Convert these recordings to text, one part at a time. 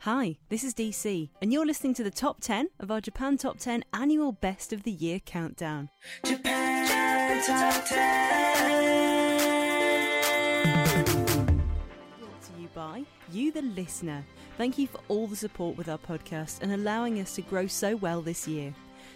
Hi, this is DC, and you're listening to the top 10 of our Japan Top 10 annual Best of the Year countdown. Japan Top 10. Brought to you by you, the listener. Thank you for all the support with our podcast and allowing us to grow so well this year.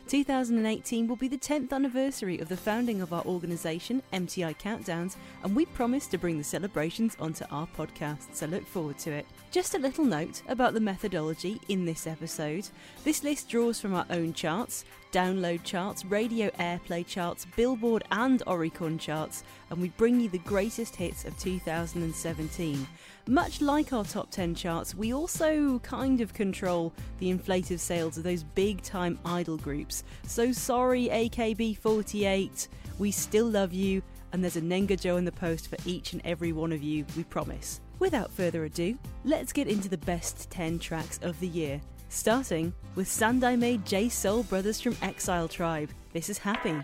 2018 will be the 10th anniversary of the founding of our organisation, MTI Countdowns, and we promise to bring the celebrations onto our podcast, so look forward to it. Just a little note about the methodology in this episode. This list draws from our own charts, download charts, radio airplay charts, Billboard and Oricon charts, and we bring you the greatest hits of 2017. Much like our top 10 charts, we also kind of control the inflated sales of those big time idol groups. So sorry, AKB48, we still love you, and there's a nengajo in the post for each and every one of you, we promise. Without further ado, let's get into the best 10 tracks of the year. Starting with Sandaime J Soul Brothers from Exile Tribe. This is Happy.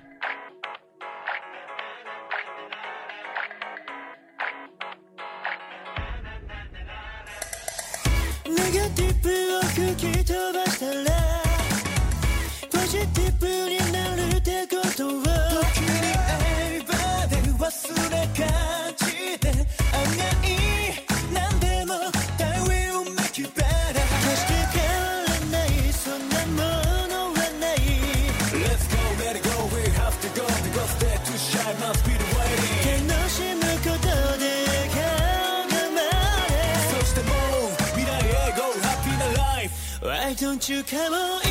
You come on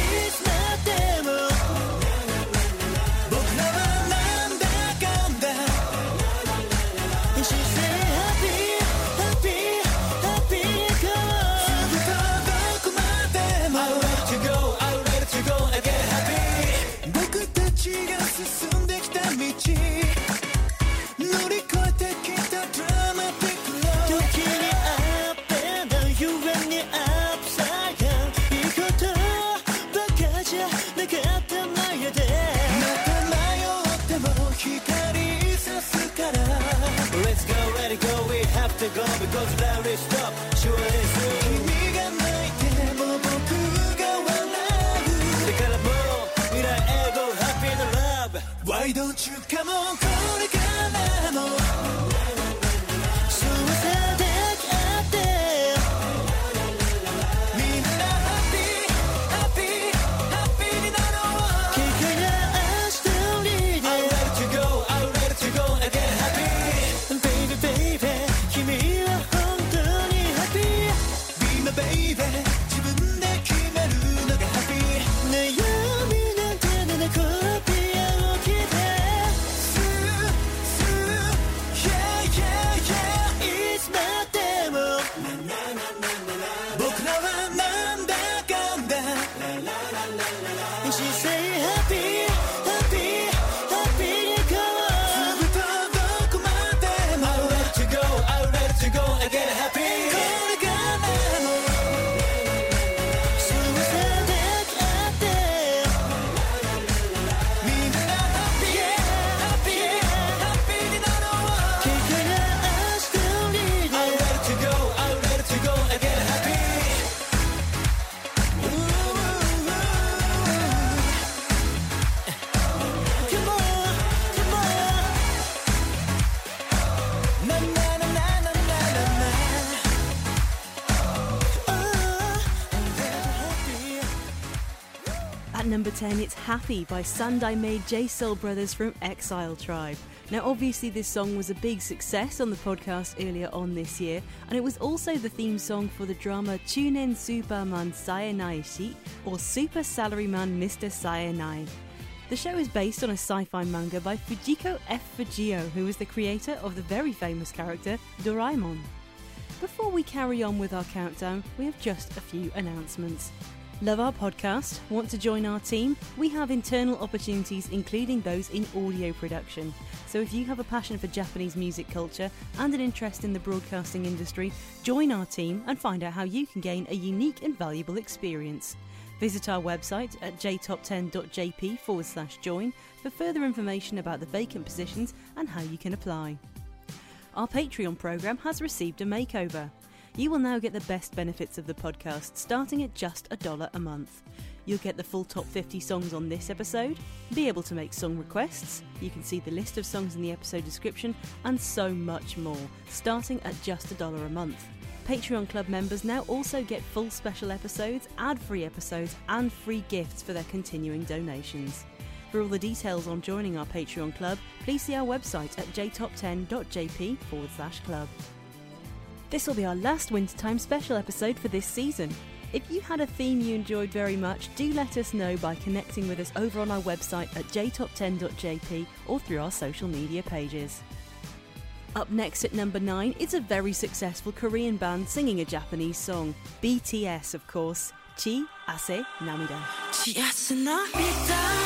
10, it's Happy by Sandaime J Soul Brothers from Exile Tribe. Now, obviously, this song was a big success on the podcast earlier on this year, and it was also the theme song for the drama Chunen Superman Sayanai or Super Salaryman Mr. Sayanai. The show is based on a sci fi manga by Fujiko F. Fujio, who was the creator of the very famous character Doraemon. Before we carry on with our countdown, we have just a few announcements. Love our podcast? Want to join our team? We have internal opportunities, including those in audio production. So if you have a passion for Japanese music culture and an interest in the broadcasting industry, join our team and find out how you can gain a unique and valuable experience. Visit our website at jtop10.jp forward slash join for further information about the vacant positions and how you can apply. Our Patreon programme has received a makeover. You will now get the best benefits of the podcast starting at just a dollar a month. You'll get the full top 50 songs on this episode, be able to make song requests, you can see the list of songs in the episode description, and so much more, starting at just a dollar a month. Patreon Club members now also get full special episodes, ad free episodes, and free gifts for their continuing donations. For all the details on joining our Patreon Club, please see our website at jtop10.jp forward slash club. This will be our last wintertime special episode for this season. If you had a theme you enjoyed very much, do let us know by connecting with us over on our website at jtop10.jp or through our social media pages. Up next at number 9 is a very successful Korean band singing a Japanese song, BTS of course, Chi Ase Namida. Chi Ase Namida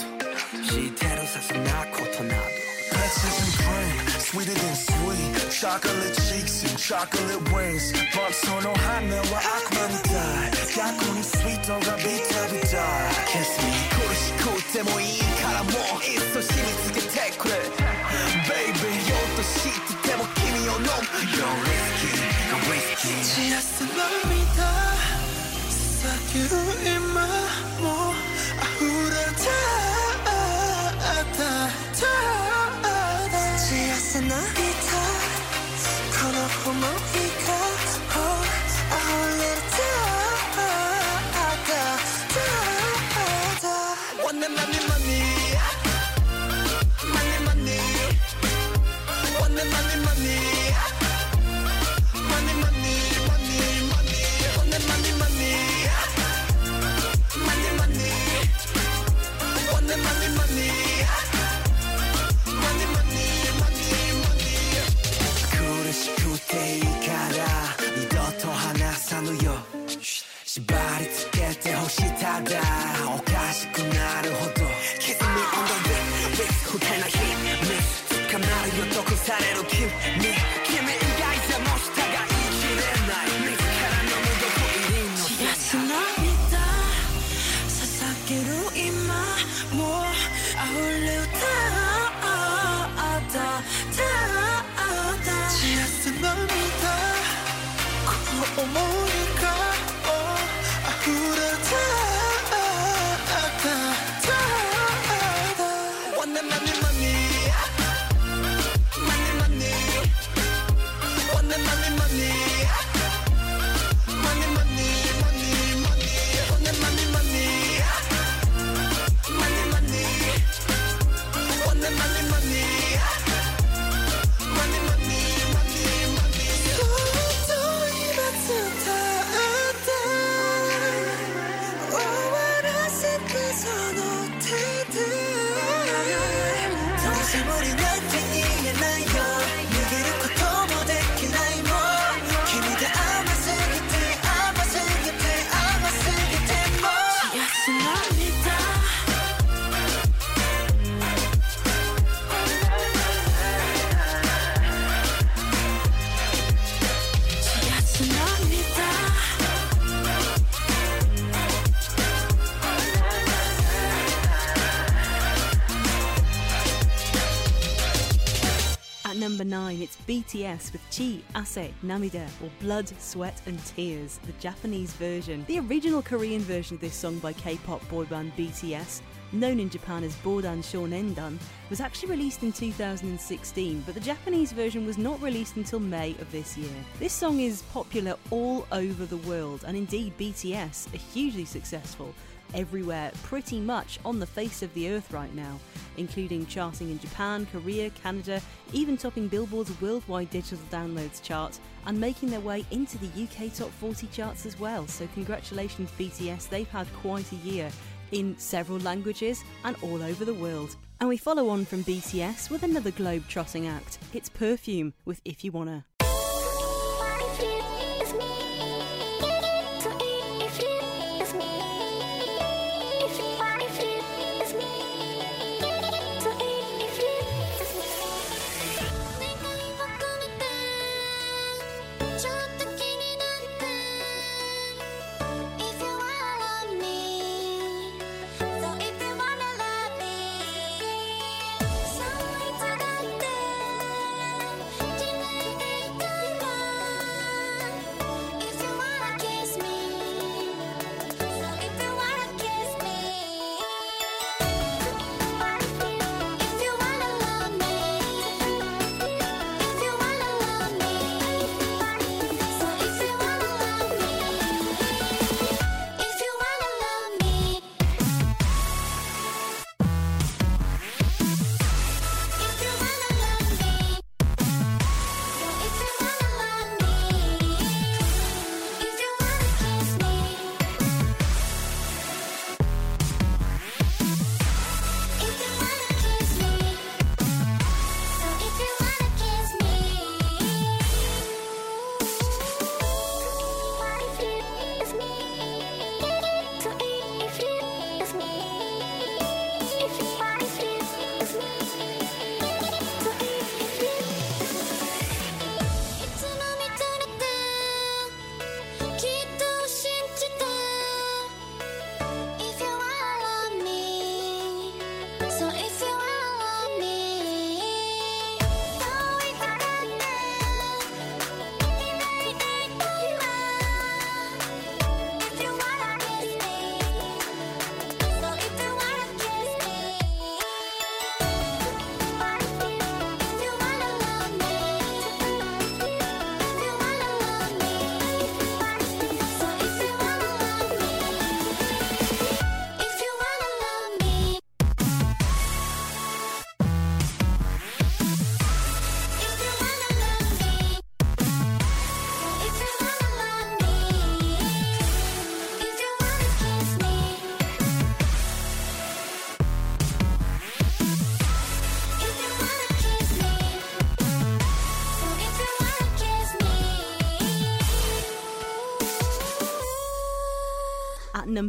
Sinatra Tornado. Peaches and cream, sweeter than sweet. Chocolate cheeks and chocolate wings. But die hamewa akmarita. and sweet on the beat we die Kiss me. Kurishiko temo ii kara mo. Isso shimi tsukete kure. Baby, yoto shiti temo kimi o nom. You're risky, you're risky. Just a my more BTS with Chi, Ase, Namida, or Blood, Sweat and Tears, the Japanese version. The original Korean version of this song by K-pop boy band BTS known in Japan as Bodan Shonendan, was actually released in 2016, but the Japanese version was not released until May of this year. This song is popular all over the world, and indeed BTS are hugely successful everywhere, pretty much on the face of the earth right now, including charting in Japan, Korea, Canada, even topping Billboard's worldwide digital downloads chart and making their way into the UK top 40 charts as well. So, congratulations, BTS, they've had quite a year in several languages and all over the world. And we follow on from BTS with another globe trotting act. It's Perfume with If You Wanna.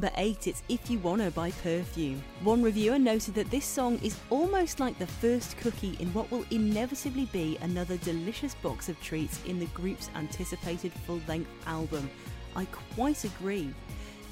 Number 8, it's If You Wanna by Perfume. One reviewer noted that this song is almost like the first cookie in what will inevitably be another delicious box of treats in the group's anticipated full length album. I quite agree.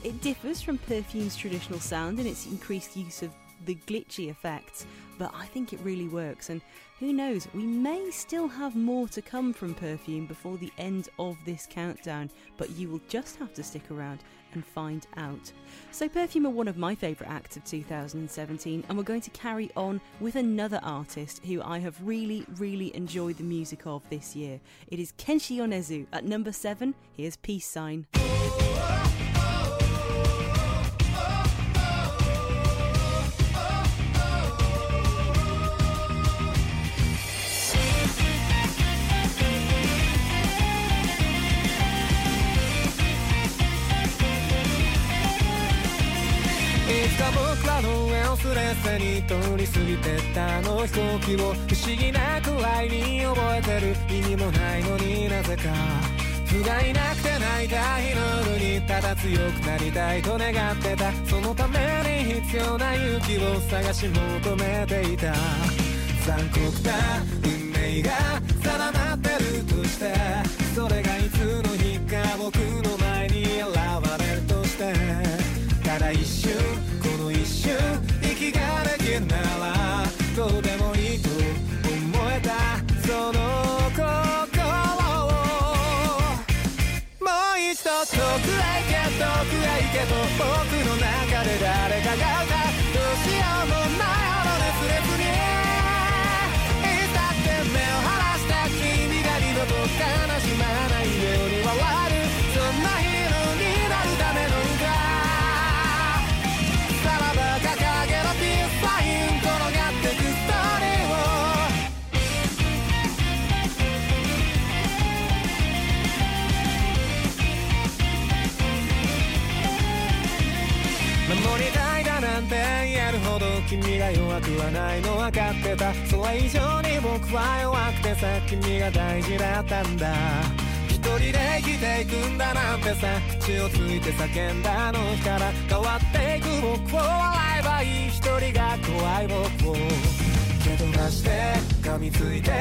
It differs from Perfume's traditional sound in its increased use of the glitchy effects, but I think it really works. And who knows, we may still have more to come from Perfume before the end of this countdown, but you will just have to stick around and find out. So, Perfume are one of my favourite acts of 2017, and we're going to carry on with another artist who I have really, really enjoyed the music of this year. It is Kenshi Yonezu at number 7. Here's Peace Sign. の上をすれすれに通り過ぎてったあの飛行機を不思議なくらいに覚えてる意味もないのになぜか。不甲斐なくて泣いた日の夜にただ強くなりたいと願ってた。そのために必要な勇気を探し求めていた。残酷な運命がけど僕の中で誰かが弱くはないの分かってた。それ以上に僕は弱くてさ君が大事だったんだ。一人で生きていくんだなんてさ口をついて叫んだあの日から変わっていく。僕を笑えばいい。一人が怖い僕を。蹴飛ばして噛みついて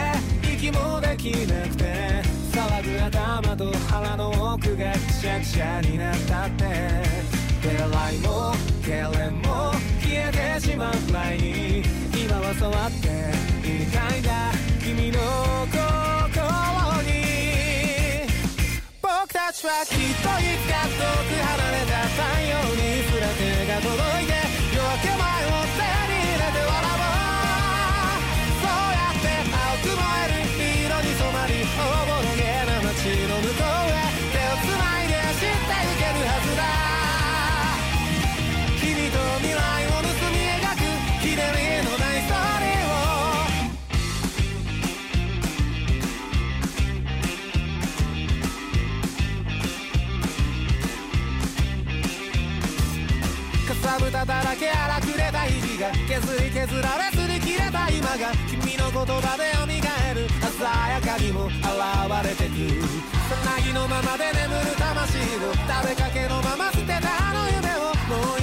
息もできなくて騒ぐ頭と腹の奥がくしゃくしゃになったって。手洗いも痙攣も消えてしまう前に今は触っていたいんだ君の心に僕たちはきっといつか遠く離れた太陽にすら手が届いて夜明け前を手だらけ荒くれた日々が削り削られずに切れた今が君の言葉で蘇る鮮やかにも現れてく。さなぎのままで眠る魂を食べかけのまま捨てたあの夢をもう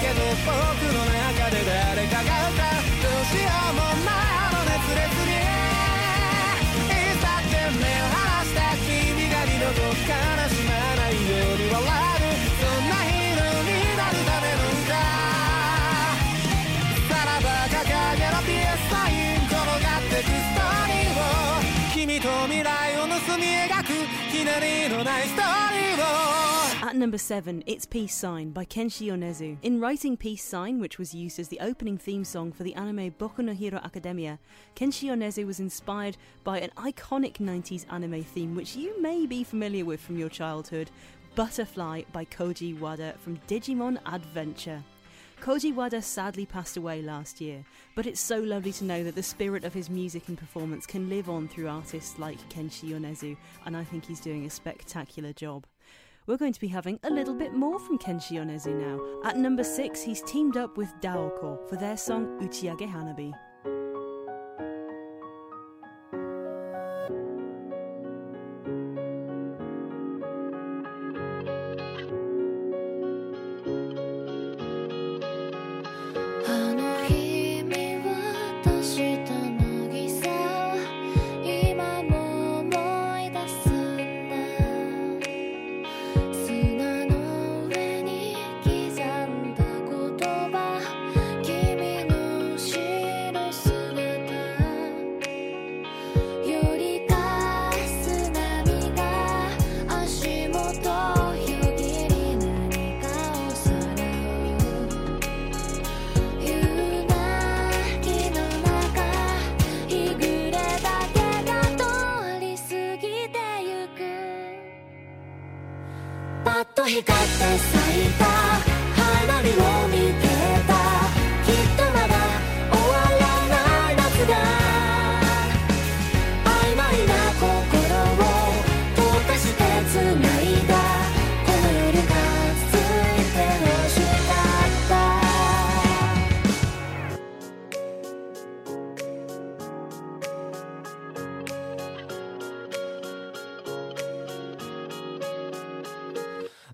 けと僕 number 7, it's Peace Sign by Kenshi Yonezu. In writing Peace Sign, which was used as the opening theme song for the anime Boku no Hero Academia, Kenshi Yonezu was inspired by an iconic 90s anime theme which you may be familiar with from your childhood Butterfly by Koji Wada from Digimon Adventure. Koji Wada sadly passed away last year, but it's so lovely to know that the spirit of his music and performance can live on through artists like Kenshi Yonezu, and I think he's doing a spectacular job. We're going to be having a little bit more from Kenshi Yonezu now. At number 6, he's teamed up with Daoko for their song Uchiage Hanabi.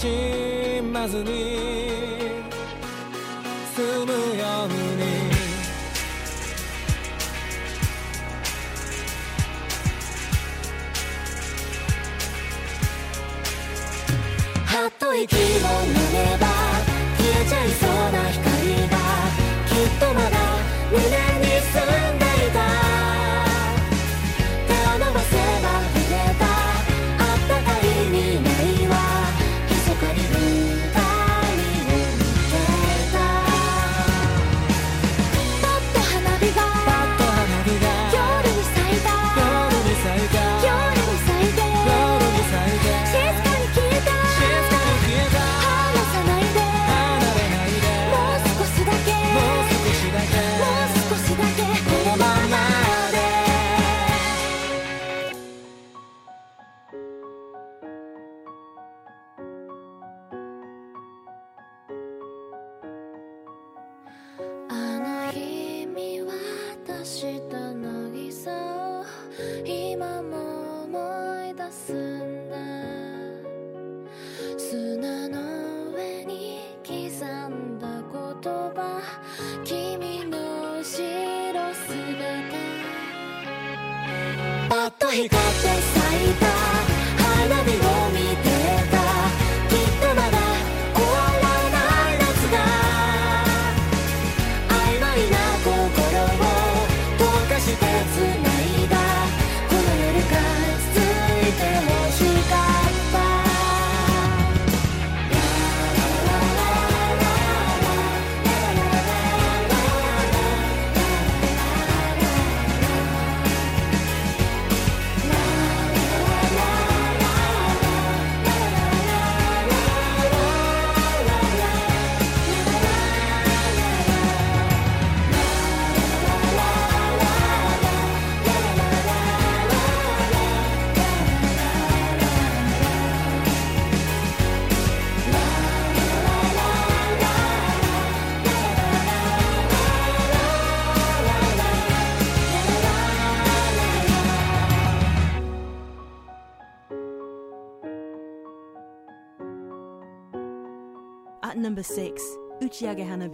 しまずに済むように。はっと息を飲めば渡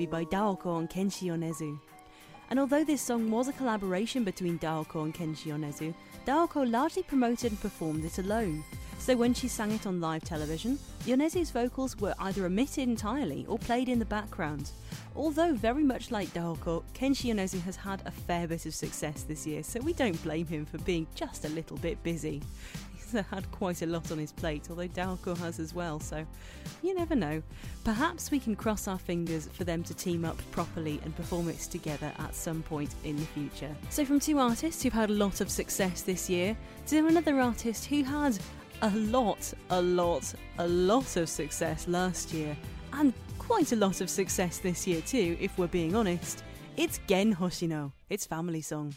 By Daoko and Kenshi Yonezu. And although this song was a collaboration between Daoko and Kenshi Yonezu, Daoko largely promoted and performed it alone. So when she sang it on live television, Yonezu's vocals were either omitted entirely or played in the background. Although very much like Daoko, Kenshi Yonezu has had a fair bit of success this year, so we don't blame him for being just a little bit busy. Had quite a lot on his plate, although Daoko has as well, so you never know. Perhaps we can cross our fingers for them to team up properly and perform it together at some point in the future. So, from two artists who've had a lot of success this year to another artist who had a lot, a lot, a lot of success last year, and quite a lot of success this year too, if we're being honest. It's Gen Hoshino, its family song.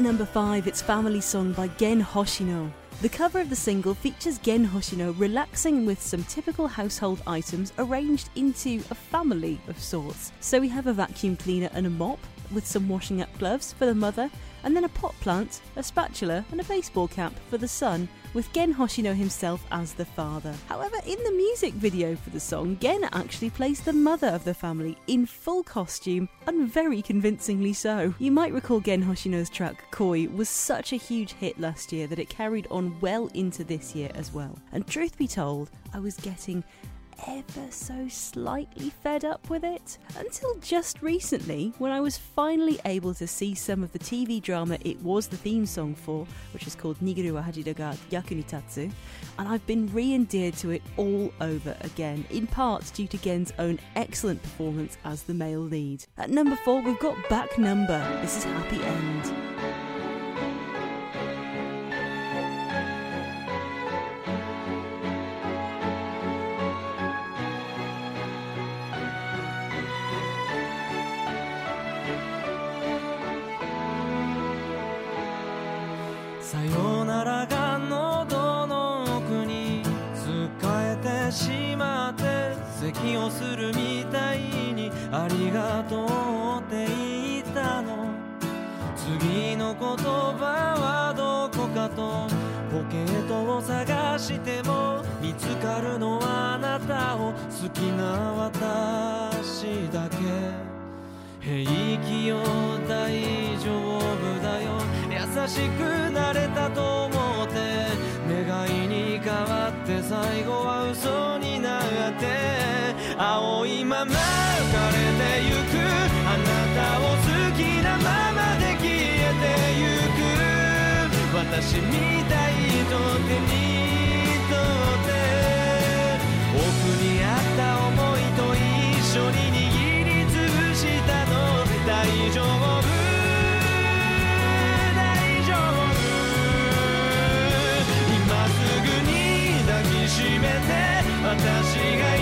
Number 5, it's Family Song by Gen Hoshino. The cover of the single features Gen Hoshino relaxing with some typical household items arranged into a family of sorts. So we have a vacuum cleaner and a mop, with some washing up gloves for the mother, and then a pot plant, a spatula, and a baseball cap for the son, with Gen Hoshino himself as the father. However, in the music video for the song, Gen actually plays the mother of the family in full costume, and very convincingly so. You might recall Gen Hoshino's track Koi was such a huge hit last year that it carried on well into this year as well. And truth be told, I was getting ever so slightly fed up with it until just recently when I was finally able to see some of the TV drama it was the theme song for, which is called Nigeru wa Haji da ga Yaku and I've been re endeared to it all over again, in part due to Gen's own excellent performance as the male lead. At number four, we've got Back Number. This is Happy End. 咳をするみたいにありがとうって言ったの。次の言葉はどこかとポケットを探しても見つかるのはあなたを好きな私だけ。平気よ大丈夫だよ。優しくなれたと思って願いに変わって最後は嘘。青いまま浮かれてゆく。あなたを好きなままで消えてゆく私みたいと手に取って。奥にあった想いと一緒に握りつぶしたの。大丈夫大丈夫。今すぐに抱きしめて。私が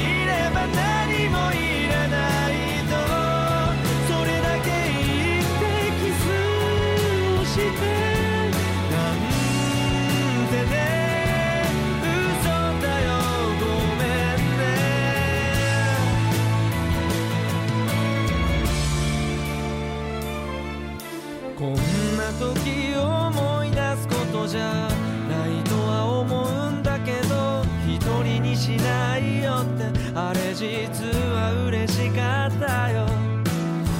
じゃないとは思うんだけど一人にしないよって。あれ実は嬉しかったよ。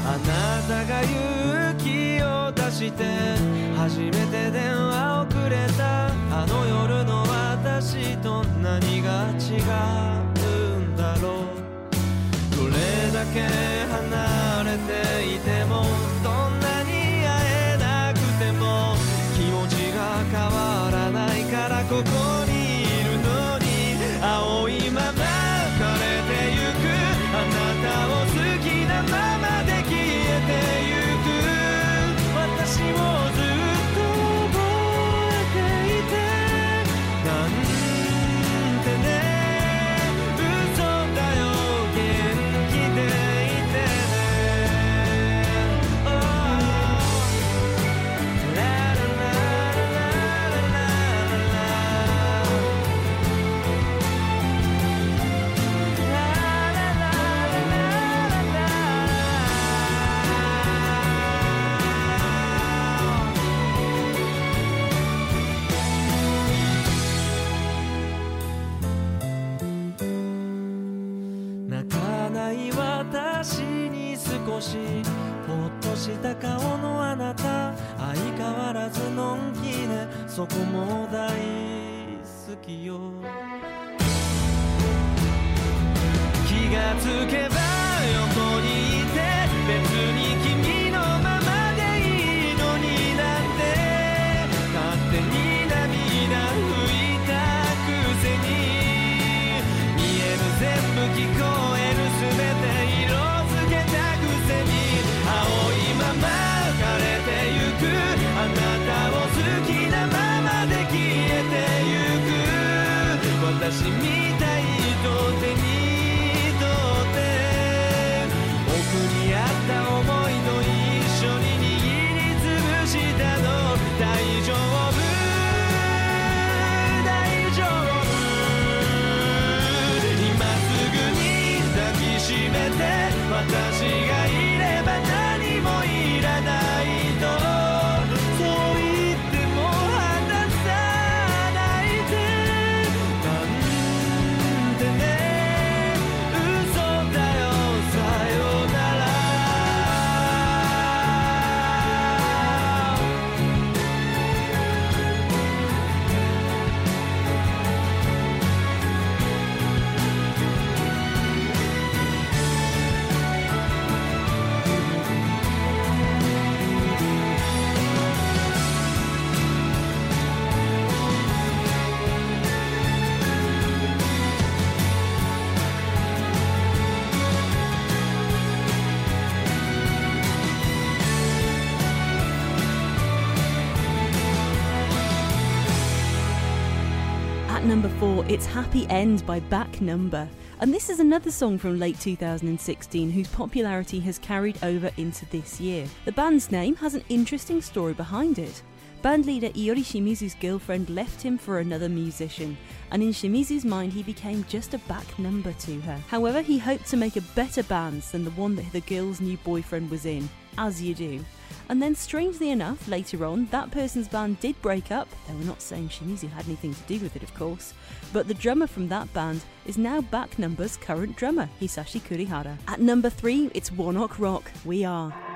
あなたが勇気を出して初めて電話をくれた。あの夜の私と何が違うんだろう。どれだけ離れていてもしほっとした顔のあなた。相変わらずのんきでそこも大好きよ。気がつけば it's Happy End by Back Number. And this is another song from late 2016 whose popularity has carried over into this year. The band's name has an interesting story behind it. Bandleader Iori Shimizu's girlfriend left him for another musician, and in Shimizu's mind, he became just a back number to her. However, he hoped to make a better band than the one that the girl's new boyfriend was in, as you do. And then, strangely enough, later on, that person's band did break up, though we're not saying Shimizu had anything to do with it, of course. But the drummer from that band is now Back Number's current drummer, Hisashi Kurihara. At number three, it's Ok Rock, We Are.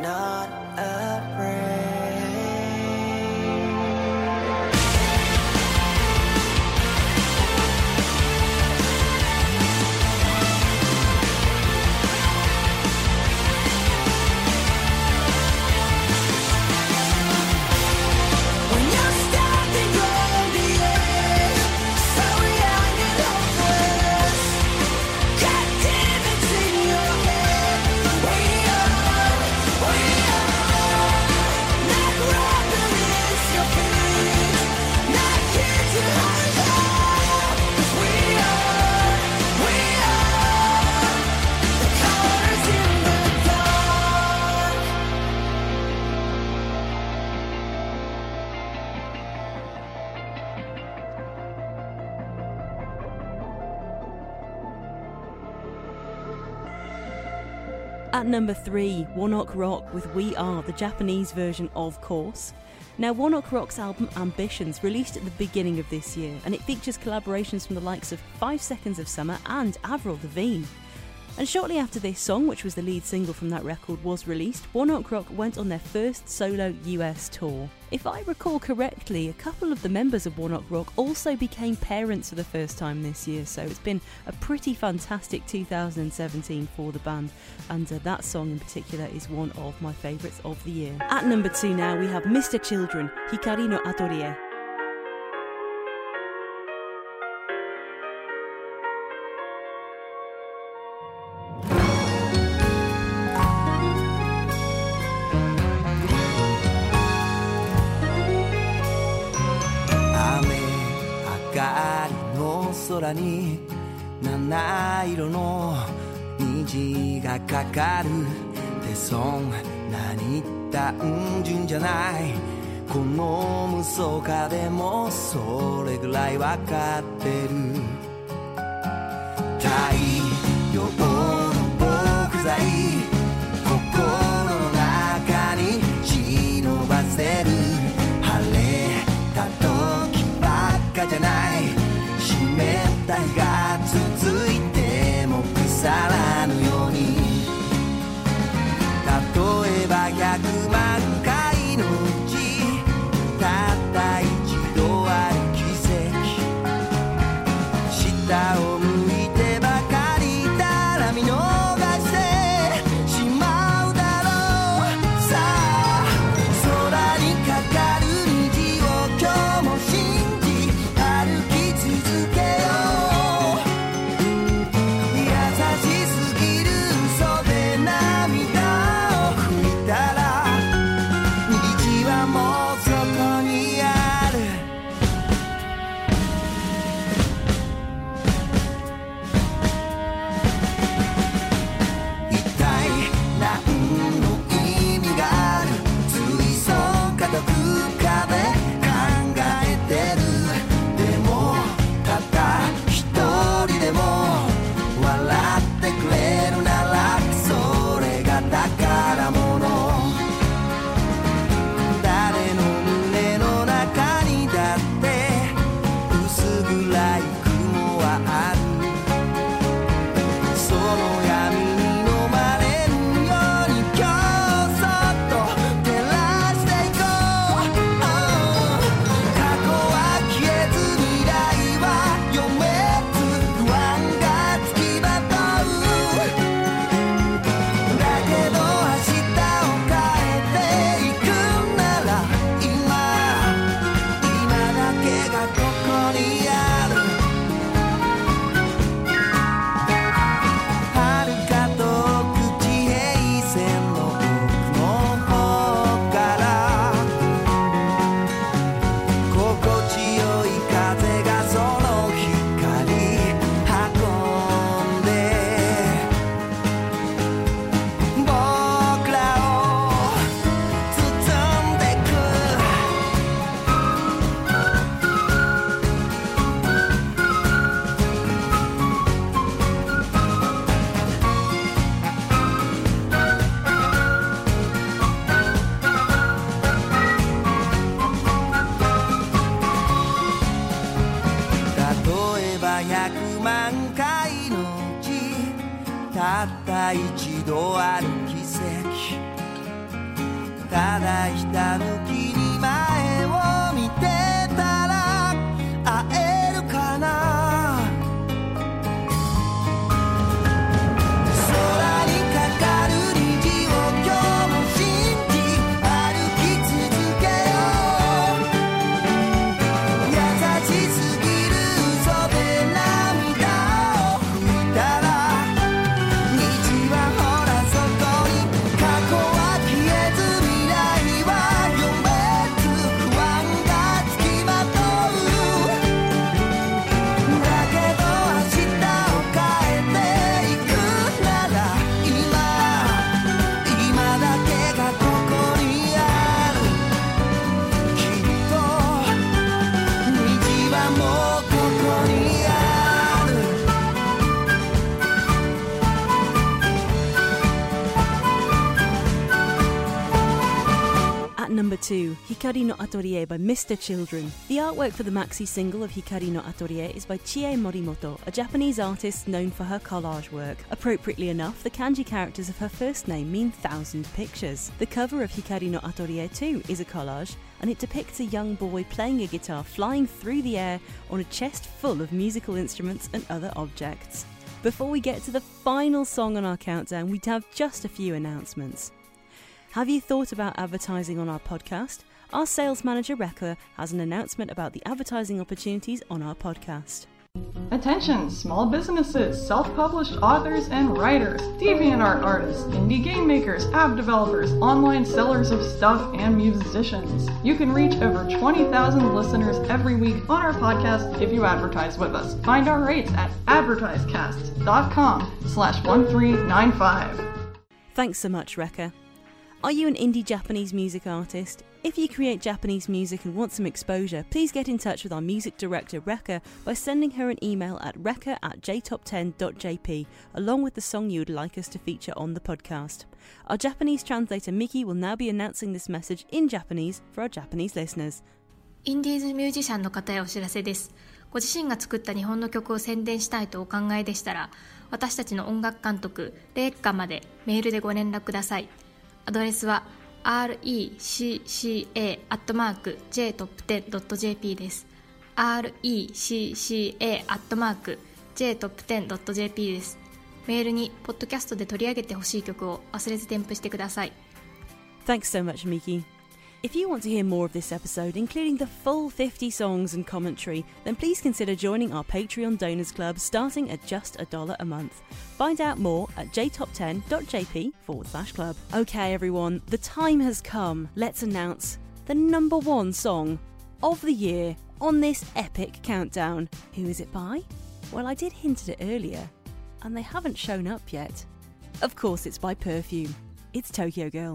Not afraid. Number three, Ok Rock with We Are, the Japanese version, of course. Now, Ok Rock's album Ambitions released at the beginning of this year, and it features collaborations from the likes of Five Seconds of Summer and Avril Lavigne. And shortly after this song, which was the lead single from that record, was released, One Ok Rock went on their first solo US tour. If I recall correctly, a couple of the members of One Ok Rock also became parents for the first time this year, so it's been a pretty fantastic 2017 for the band, and uh, that song in particular is one of my favourites of the year. At number two now, we have Mr. Children, Hikari no Atelier. 空に七色の虹がかかるってそんなに単純じゃないこの無双化でもそれぐらいわかってる太陽の木材 the glitter. Hikari no Atelier by Mr. Children. The artwork for the maxi single of Hikari no Atelier is by Chie Morimoto, a Japanese artist known for her collage work. Appropriately enough, the kanji characters of her first name mean thousand pictures. The cover of Hikari no Atelier 2 is a collage, and it depicts a young boy playing a guitar flying through the air on a chest full of musical instruments and other objects. Before we get to the final song on our countdown, we have just a few announcements. Have you thought about advertising on our podcast? Our sales manager, Rekka, has an announcement about the advertising opportunities on our podcast. Attention, small businesses, self published authors and writers, DeviantArt artists, indie game makers, app developers, online sellers of stuff, and musicians. You can reach over 20,000 listeners every week on our podcast if you advertise with us. Find our rates at advertisecast.com slash 1395. Thanks so much, Rekka. Are you an indie Japanese music artist? If you create Japanese music and want some exposure, please get in touch with our music director Rekka by sending her an email at rekka at jtop10.jp along with the song you would like us to feature on the podcast. Our Japanese translator Miki will now be announcing this message in Japanese for our Japanese listeners. インディーズミュージシャンの方へお知らせです。ご自身が作った日本の曲を宣伝したいとお考えでしたら、私たちの音楽監督、レイカまでメールでご連絡ください。アドレスは recca.jtop10.jp です。recca.jtop10.jp です。メールに、ポッドキャストで取り上げてほしい曲を忘れず添付してください。Thanks so much, Miki. If you want to hear more of this episode, including the full 50 songs and commentary, then please consider joining our Patreon Donors Club starting at just a dollar a month. Find out more at jtop10.jp forward slash club. Okay, everyone, the time has come. Let's announce the number one song of the year on this epic countdown. Who is it by? Well, I did hint at it earlier, and they haven't shown up yet. Of course, it's by Perfume. It's Tokyo Girl.「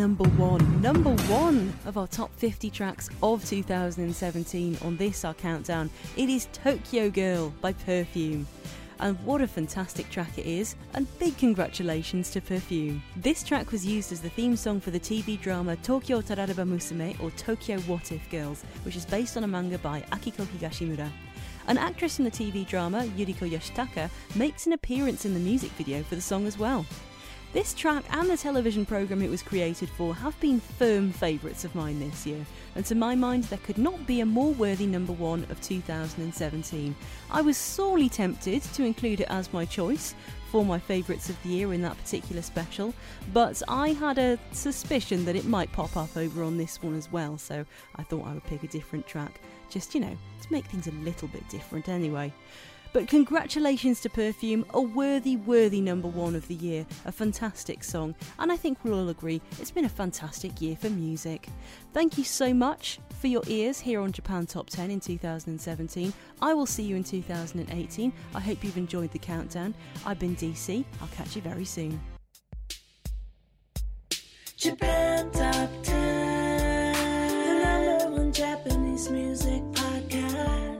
number one. Number one of our top 50 tracks of 2017 on this, our countdown. It is Tokyo Girl by Perfume. And what a fantastic track it is, and big congratulations to Perfume. This track was used as the theme song for the TV drama Tokyo Tarareba Musume or Tokyo What If Girls, which is based on a manga by Akiko Higashimura. An actress in the TV drama, Yuriko Yoshitaka, makes an appearance in the music video for the song as well. This track and the television programme it was created for have been firm favourites of mine this year, and to my mind, there could not be a more worthy number one of 2017. I was sorely tempted to include it as my choice for my favourites of the year in that particular special, but I had a suspicion that it might pop up over on this one as well, so I thought I would pick a different track, just, you know, to make things a little bit different anyway. But congratulations to Perfume, a worthy, worthy number one of the year, a fantastic song, and I think we'll all agree it's been a fantastic year for music. Thank you so much for your ears here on Japan Top 10 in 2017. I will see you in 2018. I hope you've enjoyed the countdown. I've been DC, I'll catch you very soon. Japan Top 10, the number one Japanese music podcast.